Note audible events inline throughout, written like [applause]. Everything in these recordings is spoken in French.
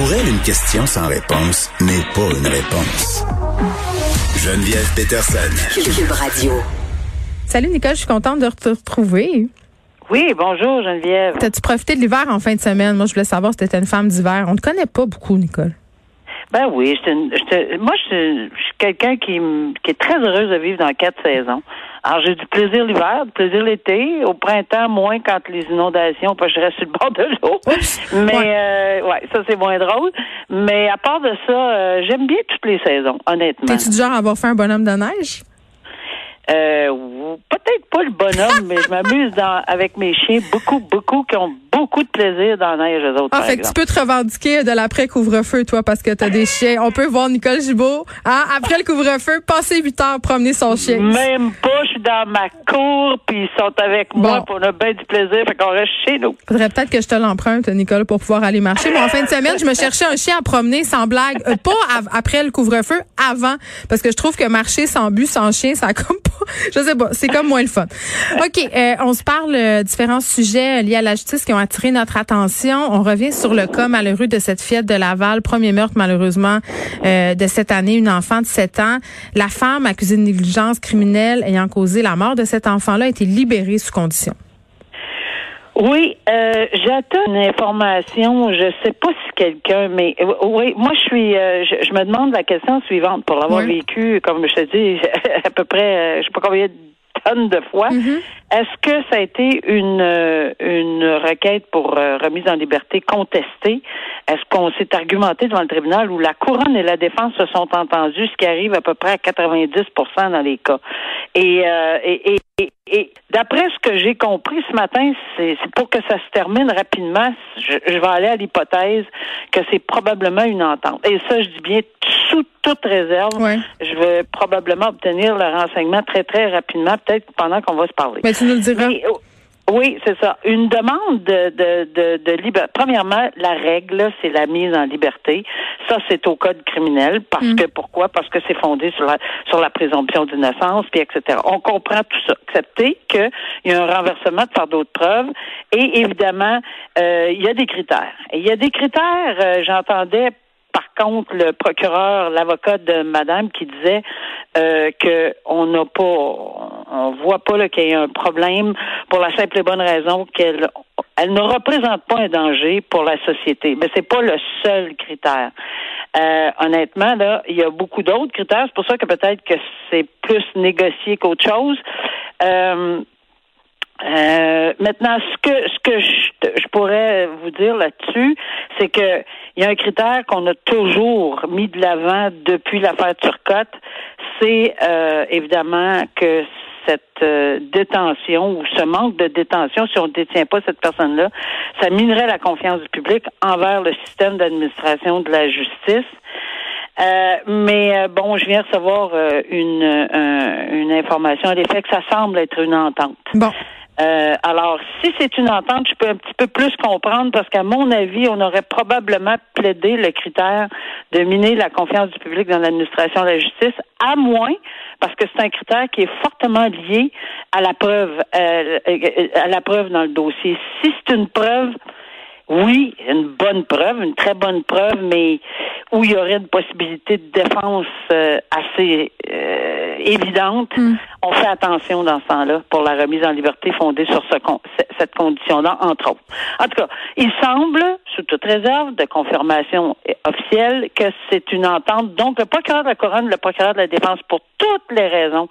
Pour elle, une question sans réponse n'est pas une réponse. Geneviève Peterson. Cube Radio. Salut Nicole, je suis contente de te retrouver. Oui, bonjour Geneviève. T'as-tu profité de l'hiver en fin de semaine? Moi, je voulais savoir si t'étais une femme d'hiver. On ne te connaît pas beaucoup, Nicole. Ben oui, une- j'étais- moi je suis, je suis quelqu'un qui, qui est très heureuse de vivre dans quatre saisons. Alors j'ai du plaisir l'hiver, du plaisir l'été, au printemps moins quand les inondations, parce que je reste sur le bord de l'eau. [laughs] Mais Ouais. euh, ouais, ça c'est moins drôle. Mais à part de ça, euh, j'aime bien toutes les saisons, honnêtement. T'es-tu du genre à avoir fait un bonhomme de neige? Euh, peut-être pas le bonhomme, mais je m'amuse avec mes chiens, beaucoup, beaucoup qui ont beaucoup de plaisir dans la neige, eux autres. Ah, fait que tu peux te revendiquer de l'après-couvre-feu, toi, parce que t'as des chiens. On peut voir Nicole Gibault, hein, après le couvre-feu, passer 8 heures promener son chien. Même pas, je suis dans ma cour, puis ils sont avec moi, puis on a bien du plaisir, fait qu'on reste chez nous. Faudrait peut-être que je te l'emprunte, Nicole, pour pouvoir aller marcher. Moi, en fin de semaine, je me cherchais un chien à promener sans blague. Euh, pas après le couvre-feu, avant. Parce que je trouve que marcher sans but, sans chien, ça a comme Je sais pas, c'est comme moins le fun. OK, euh, on se parle euh, différents sujets liés à la justice qui ont attiré notre attention. On revient sur le cas malheureux de cette fillette de Laval, premier meurtre malheureusement euh, de cette année, une enfant de 7 ans. La femme accusée de négligence criminelle ayant causé la mort de cet enfant-là a été libérée sous condition. Oui, euh, j'attends une information, je sais pas si quelqu'un, mais euh, oui, moi je suis, euh, je, je me demande la question suivante pour l'avoir Oui. vécu, comme je te dis, [laughs] à peu près, euh, je sais pas combien tonnes de fois. Est-ce que ça a été une euh, une requête pour euh, remise en liberté contestée? Est-ce qu'on s'est argumenté devant le tribunal où la couronne et la défense se sont entendus, ce qui arrive à peu près à 90% dans les cas? Et euh, et, et, et- et d'après ce que j'ai compris ce matin, c'est c'est pour que ça se termine rapidement. Je, je vais aller à l'hypothèse que c'est probablement une entente. Et ça, je dis bien sous toute réserve. Ouais. Je vais probablement obtenir le renseignement très très rapidement, peut-être pendant qu'on va se parler. Mais tu nous le diras. Mais, oh, oui, c'est ça. Une demande de, de, de, de liberté. Premièrement, la règle, c'est la mise en liberté. Ça, c'est au code criminel. Parce Mm. que pourquoi? Parce que c'est fondé sur la sur la présomption d'innocence, puis etc. On comprend tout ça. Accepter qu'il y a un renversement de fardeau de preuve. Et évidemment, euh, il y a des critères. Et il y a des critères, euh, j'entendais le procureur, l'avocat de madame qui disait euh, que on n'a pas, on voit pas qu'il y ait un problème pour la simple et bonne raison qu'elle elle ne représente pas un danger pour la société. Mais c'est pas le seul critère. Euh, honnêtement, là, il y a beaucoup d'autres critères. C'est pour ça que peut-être que c'est plus négocié qu'autre chose. Euh, euh, maintenant, ce que ce que je, je pourrais vous dire là-dessus, c'est que il y a un critère qu'on a toujours mis de l'avant depuis l'affaire Turcotte, c'est euh, évidemment que cette euh, détention ou ce manque de détention, si on ne détient pas cette personne-là, ça minerait la confiance du public envers le système d'administration de la justice. Euh, mais euh, bon, je viens recevoir euh, une, euh, une information à l'effet que ça semble être une entente. Bon. Euh, alors, si c'est une entente, je peux un petit peu plus comprendre parce qu'à mon avis, on aurait probablement plaidé le critère de miner la confiance du public dans l'administration de la justice, à moins, parce que c'est un critère qui est fortement lié à la preuve, euh, euh, à la preuve dans le dossier. Si c'est une preuve, oui, une bonne preuve, une très bonne preuve, mais où il y aurait une possibilité de défense euh, assez euh, évidente, on fait attention dans ce temps-là pour la remise en liberté fondée sur ce con- cette condition-là, entre autres. En tout cas, il semble, sous toute réserve de confirmation officielle, que c'est une entente. Donc, le procureur de la Couronne, le procureur de la Défense, pour toutes les raisons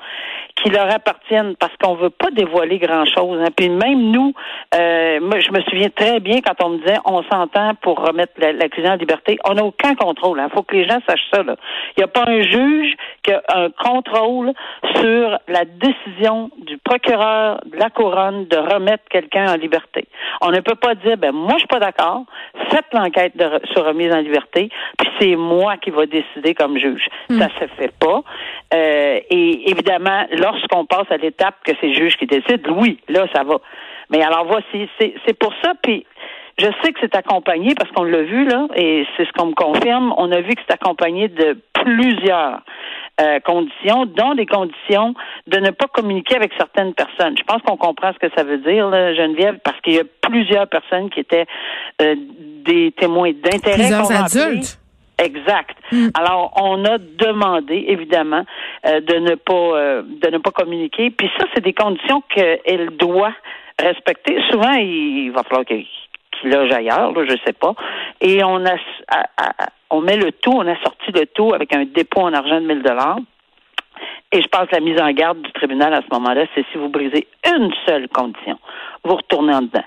qui leur appartiennent, parce qu'on veut pas dévoiler grand-chose. hein. Puis même nous, euh, moi, je me souviens très bien quand on me disait on s'entend pour remettre la- l'accusé en liberté. On n'a aucun contrôle. Il faut que les gens sachent ça. là. Il n'y a pas un juge qui a un contrôle sur la décision du procureur de la couronne de remettre quelqu'un en liberté. On ne peut pas dire ben moi je suis pas d'accord. Faites l'enquête de re- sur remise en liberté, puis c'est moi qui va décider comme juge. Ça se fait pas. Euh, et évidemment, lorsqu'on passe à l'étape que c'est le juge qui décide, oui, là ça va. Mais alors voici, c'est pour ça. Puis je sais que c'est accompagné parce qu'on l'a vu là, et c'est ce qu'on me confirme. On a vu que c'est accompagné de plusieurs euh, conditions, dont des conditions de ne pas communiquer avec certaines personnes. Je pense qu'on comprend ce que ça veut dire, là, Geneviève, parce qu'il y a plusieurs personnes qui étaient euh, des témoins d'intérêt. Plusieurs adultes. Exact. Mm. Alors, on a demandé, évidemment, euh, de ne pas euh, de ne pas communiquer. Puis ça, c'est des conditions qu'elle doit respecter. Souvent, il va falloir qu'il loge ailleurs, là, je sais pas. Et on a, on met le tout, on a sorti le tout avec un dépôt en argent de 1000 dollars. Et je pense que la mise en garde du tribunal à ce moment-là, c'est si vous brisez une seule condition, vous retournez en dedans.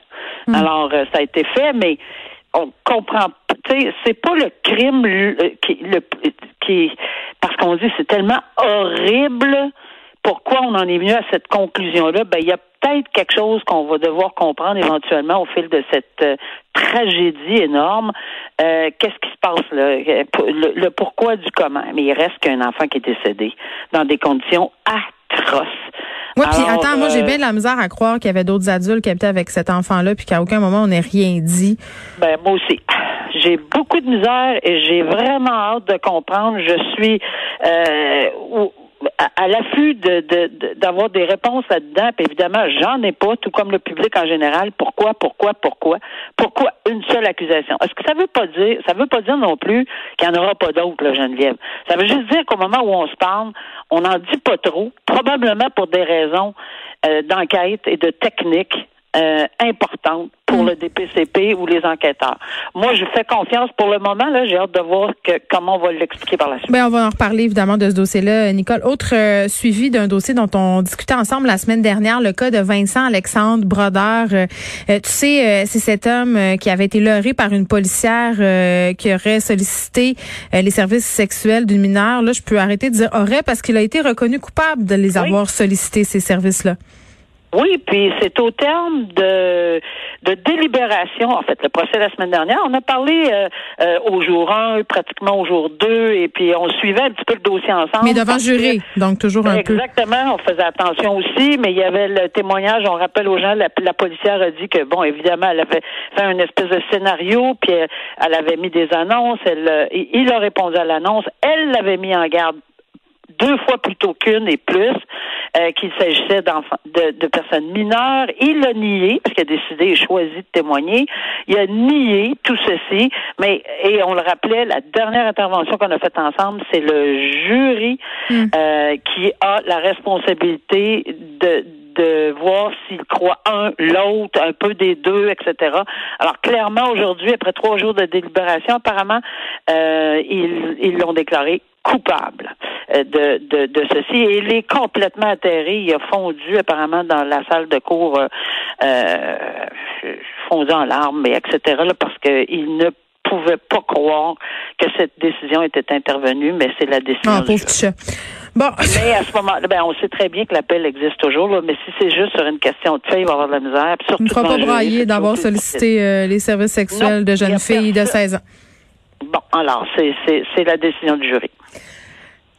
Mm. Alors, euh, ça a été fait, mais on comprend c'est pas le crime qui, le, qui parce qu'on dit c'est tellement horrible. Pourquoi on en est venu à cette conclusion-là? Ben, il y a peut-être quelque chose qu'on va devoir comprendre éventuellement au fil de cette euh, tragédie énorme. Euh, qu'est-ce qui se passe là? Le, pourquoi du comment? Mais il reste qu'un enfant qui est décédé dans des conditions atroces. Oui, puis attends, moi j'ai euh, bien de la misère à croire qu'il y avait d'autres adultes qui habitaient avec cet enfant-là, puis qu'à aucun moment on n'ait rien dit. Ben moi aussi j'ai beaucoup de misère et j'ai vraiment hâte de comprendre. Je suis euh, à, l'affût de, d'avoir des réponses là-dedans. Puis évidemment, j'en ai pas, tout comme le public en général. Pourquoi, pourquoi, pourquoi, pourquoi une seule accusation? Est-ce que ça veut pas dire, ça veut pas dire non plus qu'il n'y en aura pas d'autres, Geneviève? Ça veut juste dire qu'au moment où on se parle, on n'en dit pas trop, probablement pour des raisons euh, d'enquête et de technique euh, le DPCP ou les enquêteurs. Moi, je fais confiance pour le moment. Là, j'ai hâte de voir que, comment on va l'expliquer par la suite. Bien, on va en reparler évidemment de ce dossier-là, Nicole. Autre euh, suivi d'un dossier dont on discutait ensemble la semaine dernière, le cas de Vincent Alexandre Brodeur. Euh, tu sais, c'est cet homme qui avait été leurré par une policière qui aurait sollicité les services sexuels d'une mineure. Là, je peux arrêter de dire aurait parce qu'il a été reconnu coupable de les avoir sollicités ces services-là. Oui, puis c'est au terme de, de délibération, en fait, le procès la semaine dernière. On a parlé euh, euh, au jour 1, pratiquement au jour 2, et puis on suivait un petit peu le dossier ensemble. Mais devant jury, donc toujours un peu. Exactement, on faisait attention aussi, mais il y avait le témoignage, on rappelle aux gens, la, la policière a dit que, bon, évidemment, elle avait fait un espèce de scénario, puis elle, avait mis des annonces, elle, il a répondu à l'annonce, elle l'avait mis en garde deux fois plutôt qu'une et plus euh, qu'il s'agissait de, de, personnes mineures. Il a nié, parce qu'il a décidé et choisi de témoigner, il a nié tout ceci, mais, et on le rappelait, la dernière intervention qu'on a faite ensemble, c'est le jury hmm. euh, qui a la responsabilité de de voir s'il croit un, l'autre, un peu des deux, etc. Alors clairement aujourd'hui, après trois jours de délibération, apparemment, euh, ils l'ont déclaré coupable euh, de, de, de, ceci. Et il est complètement atterré. Il a fondu apparemment dans la salle de cours, euh, euh fondu en larmes, etc. Là, parce qu'il ne pouvait pas croire que cette décision était intervenue, mais c'est la décision. Ah, pauvre Bon. Mais à ce moment-là, ben, on sait très bien que l'appel existe toujours, là, mais si c'est juste sur une question de fait, il va y avoir de la misère. surtout, ne faut pas brailler d'avoir sollicité euh, les services sexuels de jeunes filles de 16 ans. Bon, alors, c'est la décision du jury.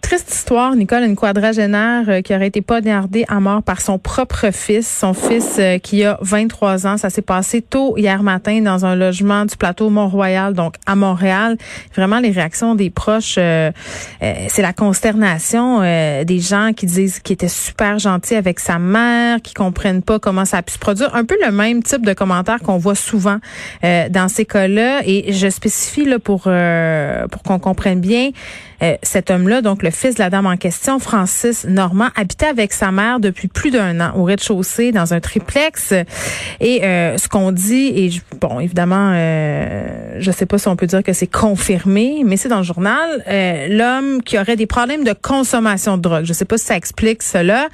Triste histoire, Nicole, une quadragénaire euh, qui aurait été poignardée à mort par son propre fils, son fils euh, qui a 23 ans. Ça s'est passé tôt hier matin dans un logement du plateau Mont-Royal, donc à Montréal. Vraiment, les réactions des proches, euh, c'est la consternation des gens qui disent qu'il était super gentil avec sa mère, qui comprennent pas comment ça a pu se produire. Un peu le même type de commentaires qu'on voit souvent dans ces cas-là. Et je spécifie là pour pour qu'on comprenne bien. Euh, cet homme-là, donc le fils de la dame en question, Francis Normand, habitait avec sa mère depuis plus d'un an au rez-de-chaussée dans un triplex. Et euh, ce qu'on dit, et bon, évidemment, euh, je sais pas si on peut dire que c'est confirmé, mais c'est dans le journal, euh, l'homme qui aurait des problèmes de consommation de drogue. Je sais pas si ça explique cela,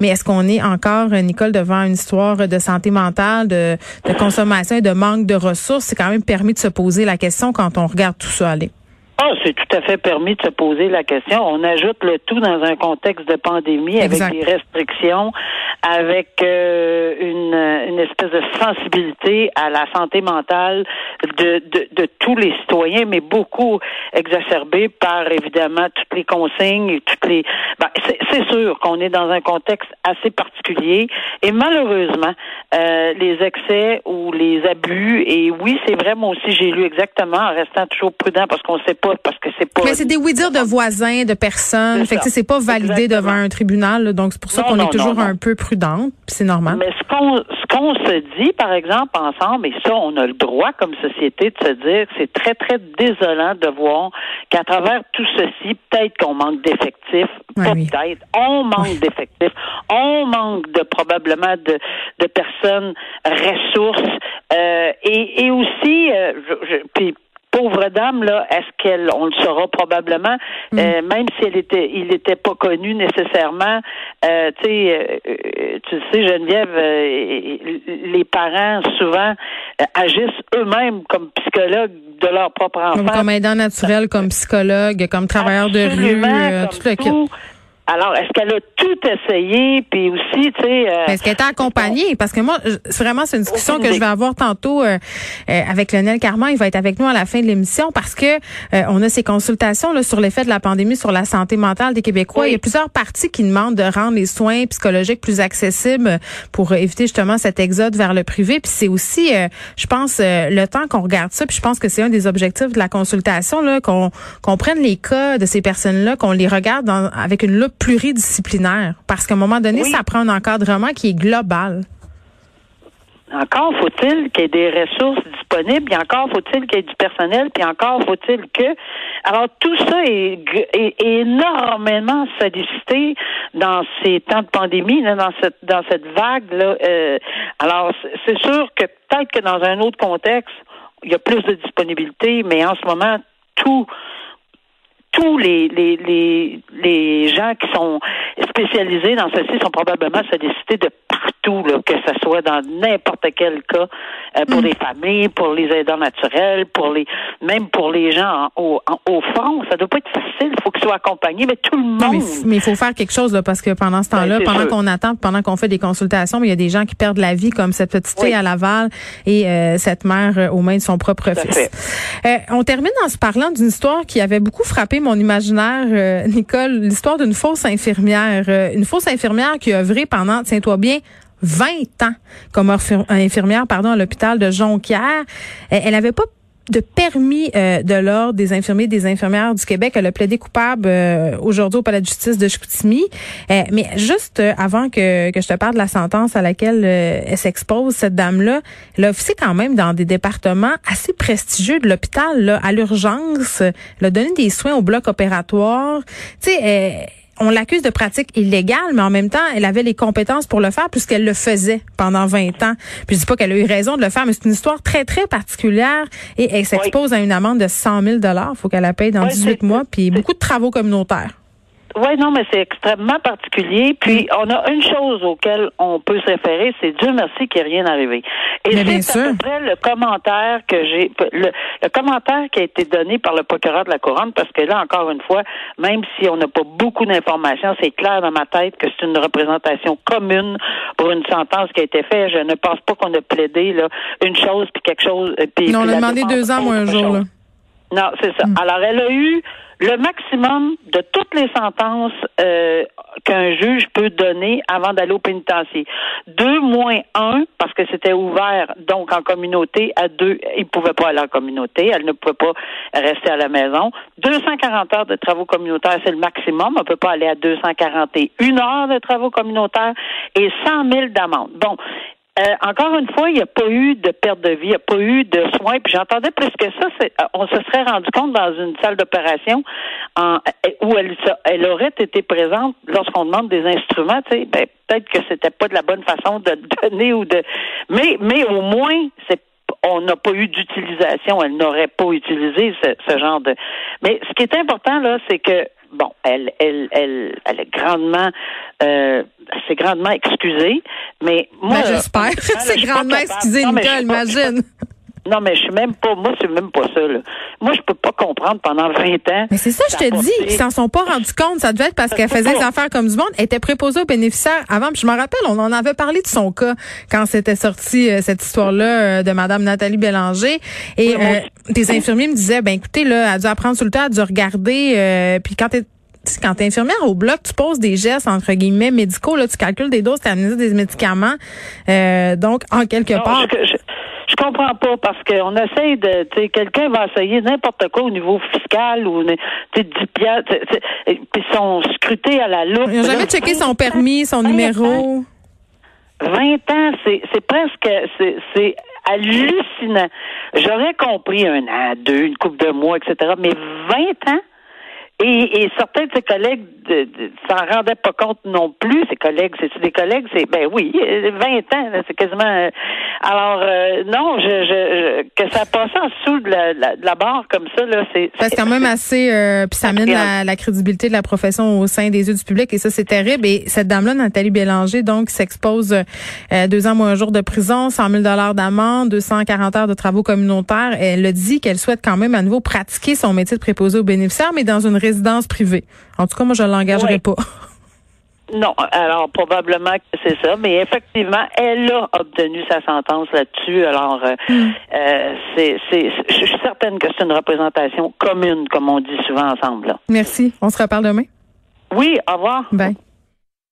mais est-ce qu'on est encore, Nicole, devant une histoire de santé mentale, de, de consommation et de manque de ressources? C'est quand même permis de se poser la question quand on regarde tout ça aller. Ah, c'est tout à fait permis de se poser la question. On ajoute le tout dans un contexte de pandémie avec des restrictions, avec euh, une, une espèce de sensibilité à la santé mentale de, de, de tous les citoyens, mais beaucoup exacerbée par évidemment toutes les consignes et toutes les. Ben, c'est sûr qu'on est dans un contexte assez particulier et malheureusement euh, les excès ou les abus et oui c'est vrai moi aussi j'ai lu exactement en restant toujours prudent parce qu'on sait pas parce que c'est pas. Mais c'est des oui-dire de voisins, de personnes. Fait que c'est pas validé devant un tribunal, donc c'est pour ça qu'on est toujours un peu prudente, c'est normal. Mais ce qu'on qu'on se dit, par exemple, ensemble, et ça, on a le droit comme société de se dire, c'est très, très désolant de voir qu'à travers tout ceci, peut-être qu'on manque d'effectifs, pas peut-être, on manque d'effectifs, on manque de probablement de, de personnes ressources, euh, et, et aussi, euh, je, puis pauvre dame là, est-ce qu'elle, on le saura probablement, mm. euh, même si elle était, il n'était pas connu nécessairement. Euh, tu sais, euh, tu sais Geneviève, les parents souvent agissent eux-mêmes comme psychologues de leur propre enfant. Comme aidant naturel, comme psychologue, comme travailleur de rue, tout le kit. Alors, est-ce qu'elle a tout essayé, puis aussi, tu sais... Euh, est-ce qu'elle était accompagnée? Parce que moi, vraiment, c'est une discussion que je vais avoir tantôt euh, euh, avec Lionel Carman. Il va être avec nous à la fin de l'émission parce que on a ces consultations là, sur l'effet de la pandémie sur la santé mentale des Québécois. Il y a plusieurs parties qui demandent de rendre les soins psychologiques plus accessibles pour éviter justement cet exode vers le privé. Puis c'est aussi, je pense, le temps qu'on regarde ça, puis je pense que c'est un des objectifs de la consultation, là, qu'on qu'on prenne les cas de ces personnes-là, qu'on les regarde dans, avec une loupe pluridisciplinaire? Parce qu'à un moment donné, ça prend un encadrement qui est global. Encore faut-il qu'il y ait des ressources disponibles, puis encore faut-il qu'il y ait du personnel, puis encore faut-il que. Alors tout ça est, énormément sollicité dans ces temps de pandémie, dans cette dans cette vague là. Euh, alors c'est sûr que peut-être que dans un autre contexte, il y a plus de disponibilité, mais en ce moment tout tous les, les, les, les gens qui sont spécialisés dans ceci sont probablement sollicités de partout, là, que ce soit dans n'importe quel cas, euh, pour mm. les familles, pour les aidants naturels, pour les même pour les gens au, au front. Ça doit pas être facile. Il faut qu'ils soient accompagnés, mais tout le monde. mais il faut faire quelque chose là, parce que pendant ce temps-là, ben, pendant qu'on attend, pendant qu'on fait des consultations, il y a des gens qui perdent la vie, comme cette petite fille à Laval et euh, cette mère euh, aux mains de son propre fils. on termine en se parlant d'une histoire qui avait beaucoup frappé mon imaginaire, Nicole, l'histoire d'une fausse infirmière. Une fausse infirmière qui a œuvré pendant, tiens-toi bien, 20 ans comme infirmière pardon, à l'hôpital de Jonquière. Elle n'avait pas de permis euh, de l'ordre des infirmiers des infirmières du Québec. Elle a plaidé coupable euh, aujourd'hui au palais de justice de Chicoutimi. Euh, mais juste avant que, que je te parle de la sentence à laquelle elle s'expose, cette dame-là, elle a quand même dans des départements assez prestigieux de l'hôpital, à l'urgence. Elle a donné des soins au bloc opératoire. Tu sais, on l'accuse de pratique illégale, mais en même temps, elle avait les compétences pour le faire puisqu'elle le faisait pendant 20 ans. Puis je dis pas qu'elle a eu raison de le faire, mais c'est une histoire très, très particulière et elle s'expose à une amende de 100 000 Il faut qu'elle la paye dans 18 mois, puis beaucoup de travaux communautaires. Oui, non, mais c'est extrêmement particulier. Puis, on a une chose auquel on peut se référer, c'est Dieu merci qu'il n'y ait rien arrivé. Et c'est à peu près le commentaire que j'ai, le, commentaire qui a été donné par le procureur de la Couronne, parce que là, encore une fois, même si on n'a pas beaucoup d'informations, c'est clair dans ma tête que c'est une représentation commune pour une sentence qui a été faite. Je ne pense pas qu'on a plaidé là une chose puis quelque chose. Puis, non, on a demandé deux ans ou un jour. Là. Non, c'est ça. Hmm. Alors, elle a eu le maximum de toutes les sentences euh, qu'un juge peut donner avant d'aller au pénitencier. Deux moins un, parce que c'était ouvert donc en communauté à deux, il ne pouvait pas aller en communauté, elle ne pouvait pas rester à la maison. 240 heures de travaux communautaires, c'est le maximum. On ne peut pas aller à 241 heures de travaux communautaires et 100 000 d'amende. Bon, euh, encore une fois, il n'y a pas eu de perte de vie, il n'y a pas eu de soins. Puis j'entendais plus que ça, euh, on se serait rendu compte dans une salle d'opération euh, où elle, elle aurait été présente lorsqu'on demande des instruments. Tu sais, ben, peut-être que c'était pas de la bonne façon de donner ou de, mais mais au moins c'est on n'a pas eu d'utilisation, elle n'aurait pas utilisé ce, ce, genre de. Mais ce qui est important là, c'est que bon, elle, elle, elle, elle est grandement, euh, c'est grandement excusée, mais moi, ben, j'espère. [laughs] c'est grandement excusée, Nicole, imagine. Non, mais je suis même pas, moi, c'est même pas ça, là. Moi, je peux pas comprendre pendant 20 ans. Mais c'est ça, je te dis, ils s'en sont pas rendus compte. Ça devait être parce qu'elle faisait des affaires comme du monde. Elle était préposée aux bénéficiaires avant. Puis je me rappelle, on en avait parlé de son cas quand c'était sorti, euh, cette histoire-là, euh, de Madame Nathalie Bélanger. Et euh, des infirmiers me disaient, ben écoutez, là, elle a dû apprendre sur le temps, elle a dû regarder. puis quand quand tu es infirmière au bloc, tu poses des gestes entre guillemets médicaux, là, tu calcules des doses, tu administres des médicaments. donc, en quelque part. Je comprends pas parce qu'on essaye de, tu sais, quelqu'un va essayer n'importe quoi au niveau fiscal ou, tu sais, 10 piastres, puis sont scrutés à la loupe. Ils n'ont jamais checké son permis, son numéro. 20 ans, c'est, c'est presque, c'est, c'est hallucinant. J'aurais compris un an, deux, une couple de mois, etc. Mais 20 ans? Et, et, certains de ses collègues de, s'en rendaient pas compte non plus. Ses collègues, c'est des collègues, c'est ben oui, 20 ans, c'est quasiment. Euh, alors euh, non, je, je, que ça passe en dessous de la, de la barre comme ça là, c'est. C'est quand même assez. Euh, ça amène la, la, crédibilité de la profession au sein des yeux du public et ça c'est terrible. Et cette dame-là, Nathalie Bélanger, donc s'expose euh, deux ans moins un jour de prison, 100 000 dollars d'amende, 240 heures de travaux communautaires. Elle a dit qu'elle souhaite quand même à nouveau pratiquer son métier de préposé aux bénéficiaires, mais dans une résidence privée. En tout cas, moi, je ne l'engagerai pas. Non, alors probablement que c'est ça, mais effectivement, elle a obtenu sa sentence là-dessus. Alors, euh, hmm. euh, c'est, c'est, je suis certaine que c'est une représentation commune, comme on dit souvent ensemble. Merci. On se reparle demain. Oui, au revoir. Bye.